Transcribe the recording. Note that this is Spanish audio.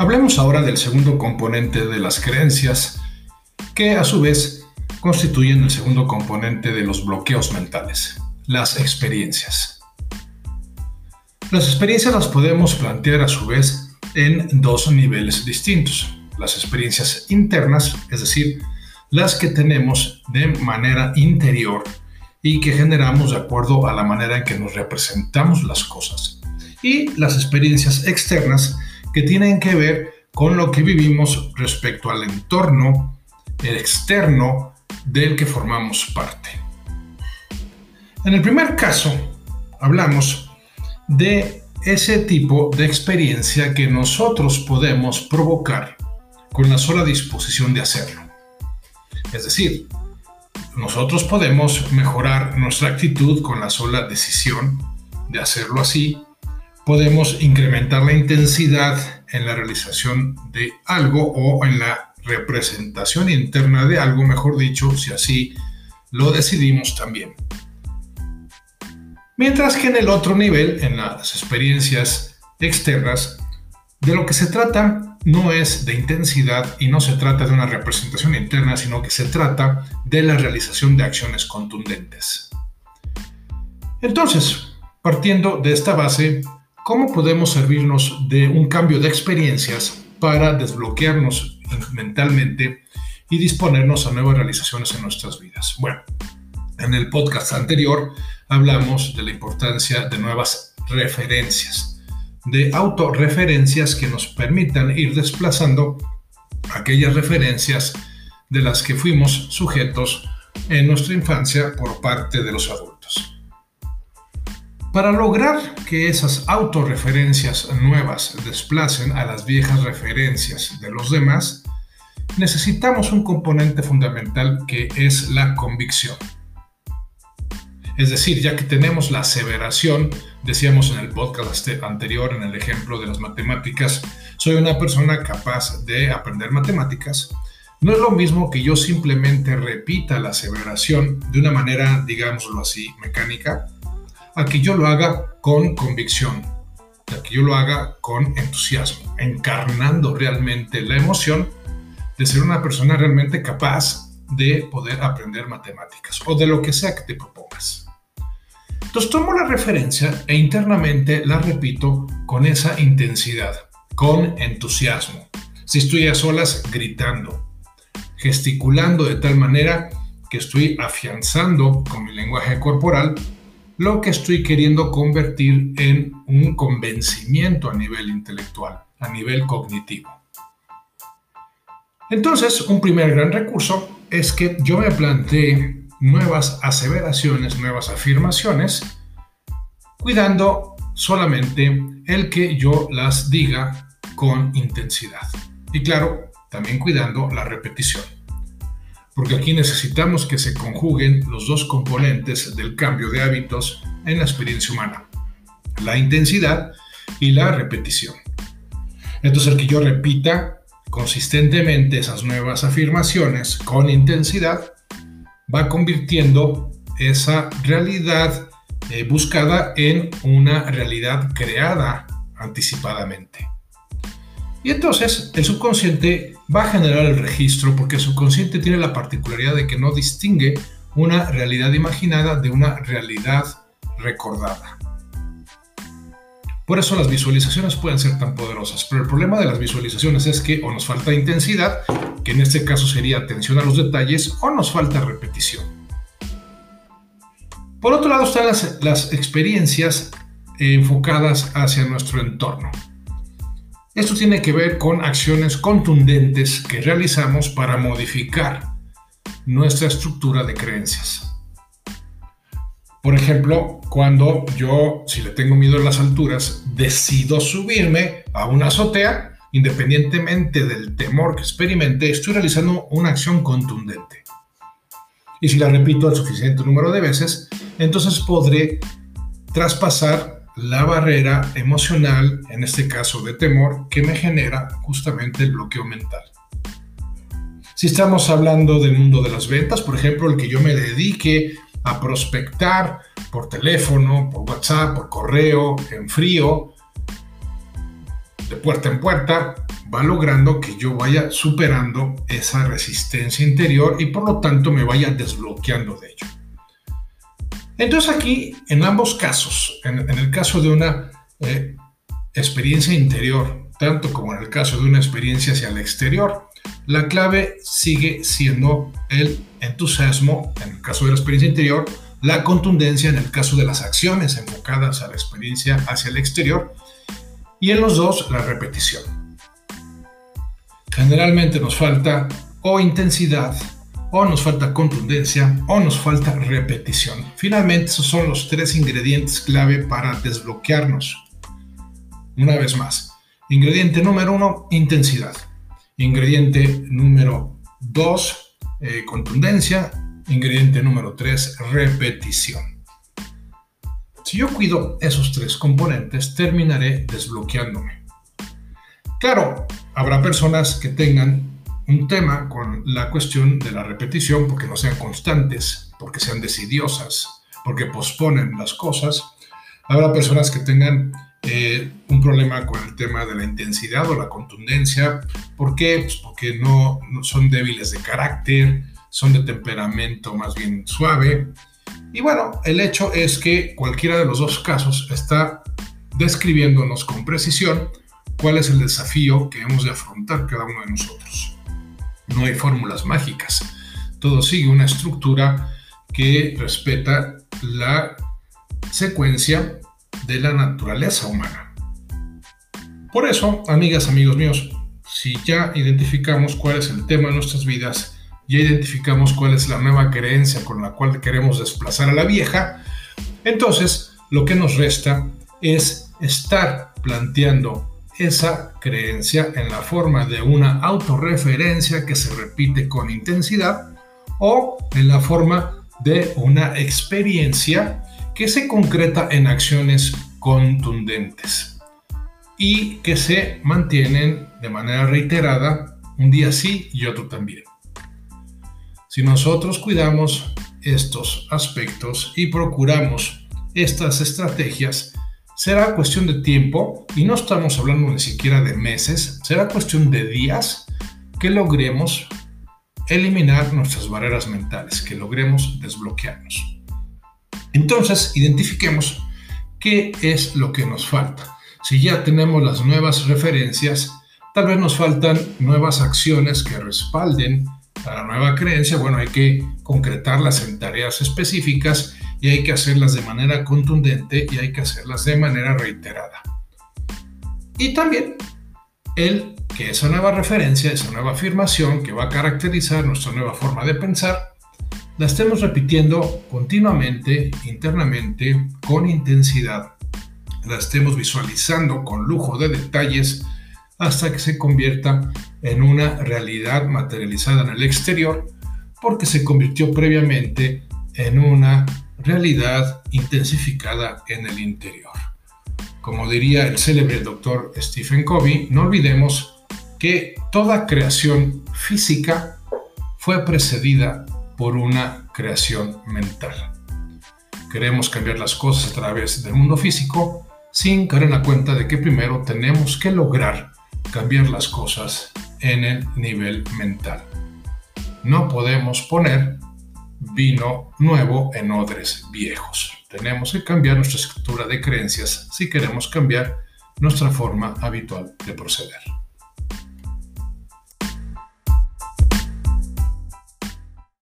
Hablemos ahora del segundo componente de las creencias, que a su vez constituyen el segundo componente de los bloqueos mentales, las experiencias. Las experiencias las podemos plantear a su vez en dos niveles distintos. Las experiencias internas, es decir, las que tenemos de manera interior y que generamos de acuerdo a la manera en que nos representamos las cosas. Y las experiencias externas que tienen que ver con lo que vivimos respecto al entorno el externo del que formamos parte. En el primer caso, hablamos de ese tipo de experiencia que nosotros podemos provocar con la sola disposición de hacerlo. Es decir, nosotros podemos mejorar nuestra actitud con la sola decisión de hacerlo así. Podemos incrementar la intensidad en la realización de algo o en la representación interna de algo, mejor dicho, si así lo decidimos también. Mientras que en el otro nivel, en las experiencias externas, de lo que se trata no es de intensidad y no se trata de una representación interna, sino que se trata de la realización de acciones contundentes. Entonces, partiendo de esta base, ¿cómo podemos servirnos de un cambio de experiencias para desbloquearnos mentalmente y disponernos a nuevas realizaciones en nuestras vidas? Bueno, en el podcast anterior hablamos de la importancia de nuevas referencias de autorreferencias que nos permitan ir desplazando aquellas referencias de las que fuimos sujetos en nuestra infancia por parte de los adultos. Para lograr que esas autorreferencias nuevas desplacen a las viejas referencias de los demás, necesitamos un componente fundamental que es la convicción. Es decir, ya que tenemos la aseveración, decíamos en el podcast anterior, en el ejemplo de las matemáticas, soy una persona capaz de aprender matemáticas, no es lo mismo que yo simplemente repita la aseveración de una manera, digámoslo así, mecánica, a que yo lo haga con convicción, a que yo lo haga con entusiasmo, encarnando realmente la emoción de ser una persona realmente capaz de poder aprender matemáticas o de lo que sea que te propongas. Entonces tomo la referencia e internamente la repito con esa intensidad, con entusiasmo. Si estoy a solas, gritando, gesticulando de tal manera que estoy afianzando con mi lenguaje corporal lo que estoy queriendo convertir en un convencimiento a nivel intelectual, a nivel cognitivo. Entonces, un primer gran recurso es que yo me planteé nuevas aseveraciones, nuevas afirmaciones, cuidando solamente el que yo las diga con intensidad. Y claro, también cuidando la repetición. Porque aquí necesitamos que se conjuguen los dos componentes del cambio de hábitos en la experiencia humana. La intensidad y la repetición. Entonces el que yo repita consistentemente esas nuevas afirmaciones con intensidad va convirtiendo esa realidad eh, buscada en una realidad creada anticipadamente. Y entonces el subconsciente va a generar el registro porque el subconsciente tiene la particularidad de que no distingue una realidad imaginada de una realidad recordada. Por eso las visualizaciones pueden ser tan poderosas, pero el problema de las visualizaciones es que o nos falta intensidad, que en este caso sería atención a los detalles, o nos falta repetición. Por otro lado están las, las experiencias enfocadas hacia nuestro entorno. Esto tiene que ver con acciones contundentes que realizamos para modificar nuestra estructura de creencias. Por ejemplo, cuando yo, si le tengo miedo a las alturas, decido subirme a una azotea, independientemente del temor que experimente, estoy realizando una acción contundente. Y si la repito el suficiente número de veces, entonces podré traspasar la barrera emocional, en este caso de temor, que me genera justamente el bloqueo mental. Si estamos hablando del mundo de las ventas, por ejemplo, el que yo me dedique a prospectar por teléfono, por WhatsApp, por correo, en frío, de puerta en puerta, va logrando que yo vaya superando esa resistencia interior y por lo tanto me vaya desbloqueando de ello. Entonces aquí, en ambos casos, en, el caso de una eh, experiencia interior, tanto como en el caso de una experiencia hacia el exterior, la clave sigue siendo el entusiasmo, en el caso de la experiencia interior, la contundencia en el caso de las acciones enfocadas a la experiencia hacia el exterior y en los dos la repetición. Generalmente nos falta o intensidad o nos falta contundencia o nos falta repetición. Finalmente esos son los tres ingredientes clave para desbloquearnos. Una vez más, ingrediente número uno, intensidad. Ingrediente número dos, eh, contundencia. Ingrediente número tres, repetición. Si yo cuido esos tres componentes, terminaré desbloqueándome. Claro, habrá personas que tengan un tema con la cuestión de la repetición porque no sean constantes, porque sean decidiosas, porque posponen las cosas. Habrá personas que tengan eh, un problema con el tema de la intensidad o la contundencia. ¿Por qué? Pues porque no, no son débiles de carácter, son de temperamento más bien suave. Y bueno, el hecho es que cualquiera de los dos casos está describiéndonos con precisión cuál es el desafío que hemos de afrontar cada uno de nosotros. No hay fórmulas mágicas. Todo sigue una estructura que respeta la secuencia de la naturaleza humana. Por eso, amigas, amigos míos, si ya identificamos cuál es el tema de nuestras vidas, ya identificamos cuál es la nueva creencia con la cual queremos desplazar a la vieja, entonces lo que nos resta es estar planteando esa creencia en la forma de una autorreferencia que se repite con intensidad o en la forma de una experiencia que se concreta en acciones contundentes y que se mantienen de manera reiterada un día sí y otro también. Si nosotros cuidamos estos aspectos y procuramos estas estrategias, será cuestión de tiempo, y no estamos hablando ni siquiera de meses, será cuestión de días que logremos eliminar nuestras barreras mentales, que logremos desbloquearnos. Entonces, identifiquemos qué es lo que nos falta. Si ya tenemos las nuevas referencias, tal vez nos faltan nuevas acciones que respalden a la nueva creencia. Bueno, hay que concretarlas en tareas específicas y hay que hacerlas de manera contundente y hay que hacerlas de manera reiterada. Y también el que esa nueva referencia, esa nueva afirmación que va a caracterizar nuestra nueva forma de pensar, la estemos repitiendo continuamente, internamente, con intensidad. La estemos visualizando con lujo de detalles hasta que se convierta en una realidad materializada en el exterior, porque se convirtió previamente en una realidad intensificada en el interior. Como diría el célebre doctor Stephen Covey, no olvidemos que toda creación física fue precedida por una creación mental. Queremos cambiar las cosas a través del mundo físico sin caer en la cuenta de que primero tenemos que lograr cambiar las cosas en el nivel mental. No podemos poner vino nuevo en odres viejos. Tenemos que cambiar nuestra estructura de creencias si queremos cambiar nuestra forma habitual de proceder.